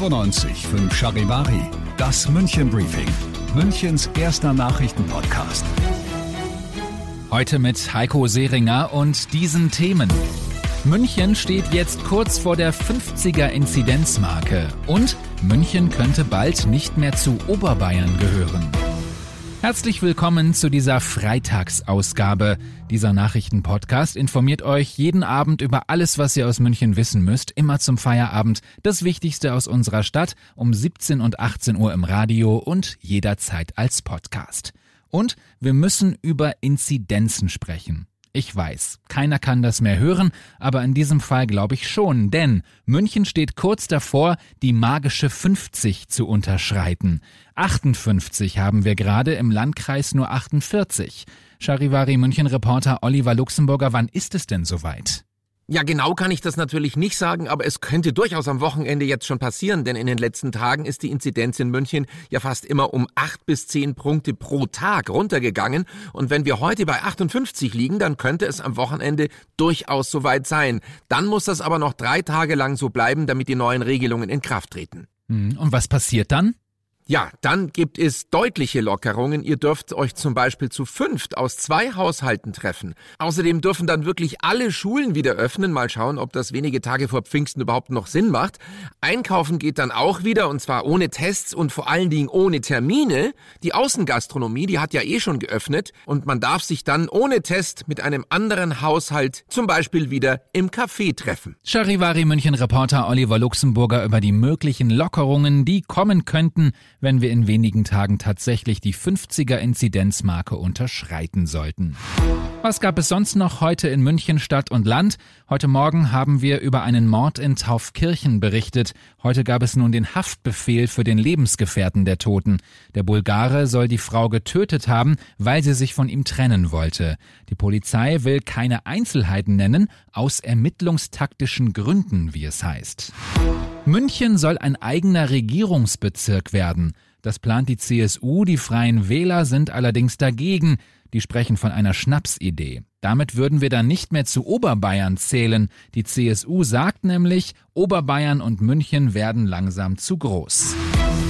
fünf Charivari, das München Briefing, Münchens erster Nachrichtenpodcast. Heute mit Heiko Seringer und diesen Themen. München steht jetzt kurz vor der 50er Inzidenzmarke und München könnte bald nicht mehr zu Oberbayern gehören. Herzlich willkommen zu dieser Freitagsausgabe. Dieser Nachrichtenpodcast informiert euch jeden Abend über alles, was ihr aus München wissen müsst, immer zum Feierabend. Das Wichtigste aus unserer Stadt um 17 und 18 Uhr im Radio und jederzeit als Podcast. Und wir müssen über Inzidenzen sprechen. Ich weiß, keiner kann das mehr hören, aber in diesem Fall glaube ich schon, denn München steht kurz davor, die magische 50 zu unterschreiten. 58 haben wir gerade, im Landkreis nur 48. Charivari München Reporter Oliver Luxemburger, wann ist es denn soweit? Ja, genau kann ich das natürlich nicht sagen, aber es könnte durchaus am Wochenende jetzt schon passieren, denn in den letzten Tagen ist die Inzidenz in München ja fast immer um acht bis zehn Punkte pro Tag runtergegangen. Und wenn wir heute bei 58 liegen, dann könnte es am Wochenende durchaus soweit sein. Dann muss das aber noch drei Tage lang so bleiben, damit die neuen Regelungen in Kraft treten. Hm, und was passiert dann? Ja, dann gibt es deutliche Lockerungen. Ihr dürft euch zum Beispiel zu fünft aus zwei Haushalten treffen. Außerdem dürfen dann wirklich alle Schulen wieder öffnen. Mal schauen, ob das wenige Tage vor Pfingsten überhaupt noch Sinn macht. Einkaufen geht dann auch wieder und zwar ohne Tests und vor allen Dingen ohne Termine. Die Außengastronomie, die hat ja eh schon geöffnet und man darf sich dann ohne Test mit einem anderen Haushalt zum Beispiel wieder im Café treffen. Charivari München Reporter Oliver Luxemburger über die möglichen Lockerungen, die kommen könnten, wenn wir in wenigen Tagen tatsächlich die 50er Inzidenzmarke unterschreiten sollten. Was gab es sonst noch heute in München Stadt und Land? Heute Morgen haben wir über einen Mord in Taufkirchen berichtet. Heute gab es nun den Haftbefehl für den Lebensgefährten der Toten. Der Bulgare soll die Frau getötet haben, weil sie sich von ihm trennen wollte. Die Polizei will keine Einzelheiten nennen, aus ermittlungstaktischen Gründen, wie es heißt. München soll ein eigener Regierungsbezirk werden. Das plant die CSU, die Freien Wähler sind allerdings dagegen. Die sprechen von einer Schnapsidee. Damit würden wir dann nicht mehr zu Oberbayern zählen. Die CSU sagt nämlich, Oberbayern und München werden langsam zu groß.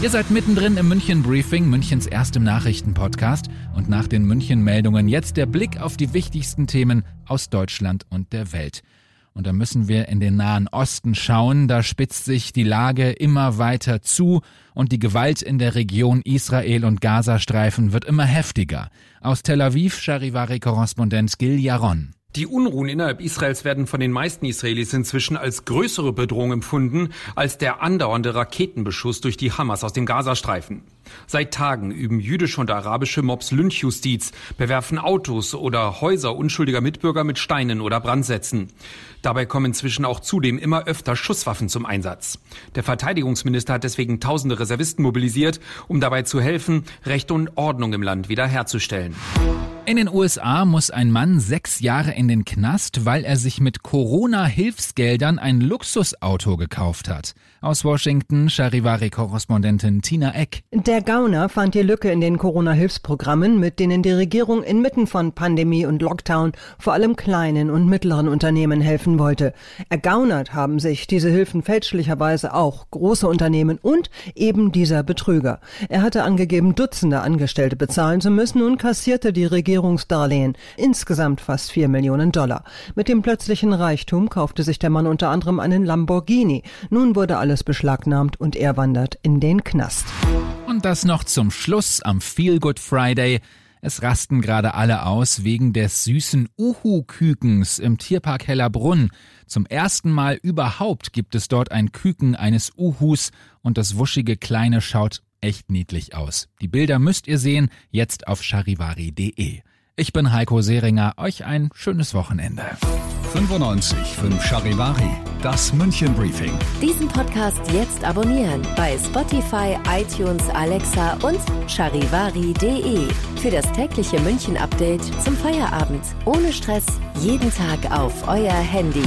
Ihr seid mittendrin im München Briefing, Münchens erstem Nachrichtenpodcast. Und nach den München Meldungen jetzt der Blick auf die wichtigsten Themen aus Deutschland und der Welt. Und da müssen wir in den Nahen Osten schauen. Da spitzt sich die Lage immer weiter zu und die Gewalt in der Region Israel und Gazastreifen wird immer heftiger. Aus Tel Aviv, Charivari-Korrespondent Gil Yaron. Die Unruhen innerhalb Israels werden von den meisten Israelis inzwischen als größere Bedrohung empfunden als der andauernde Raketenbeschuss durch die Hamas aus dem Gazastreifen. Seit Tagen üben jüdische und arabische Mobs Lynchjustiz, bewerfen Autos oder Häuser unschuldiger Mitbürger mit Steinen oder Brandsätzen. Dabei kommen inzwischen auch zudem immer öfter Schusswaffen zum Einsatz. Der Verteidigungsminister hat deswegen tausende Reservisten mobilisiert, um dabei zu helfen, Recht und Ordnung im Land wiederherzustellen. In den USA muss ein Mann sechs Jahre in den Knast, weil er sich mit Corona-Hilfsgeldern ein Luxusauto gekauft hat. Aus Washington, Charivari-Korrespondentin Tina Eck. Der Gauner fand die Lücke in den Corona-Hilfsprogrammen, mit denen die Regierung inmitten von Pandemie und Lockdown vor allem kleinen und mittleren Unternehmen helfen wollte. Ergaunert haben sich diese Hilfen fälschlicherweise auch große Unternehmen und eben dieser Betrüger. Er hatte angegeben, Dutzende Angestellte bezahlen zu müssen und kassierte die Regierungsdarlehen, insgesamt fast vier Millionen Dollar. Mit dem plötzlichen Reichtum kaufte sich der Mann unter anderem einen Lamborghini. Nun wurde alles beschlagnahmt und er wandert in den Knast. Und das noch zum Schluss am Feel Good Friday. Es rasten gerade alle aus wegen des süßen Uhu-Kükens im Tierpark Hellerbrunn. Zum ersten Mal überhaupt gibt es dort ein Küken eines Uhus und das wuschige Kleine schaut echt niedlich aus. Die Bilder müsst ihr sehen, jetzt auf charivari.de. Ich bin Heiko Seringer. Euch ein schönes Wochenende. 95 5 Charivari, das München Briefing. Diesen Podcast jetzt abonnieren bei Spotify, iTunes, Alexa und charivari.de. Für das tägliche München Update zum Feierabend. Ohne Stress, jeden Tag auf euer Handy.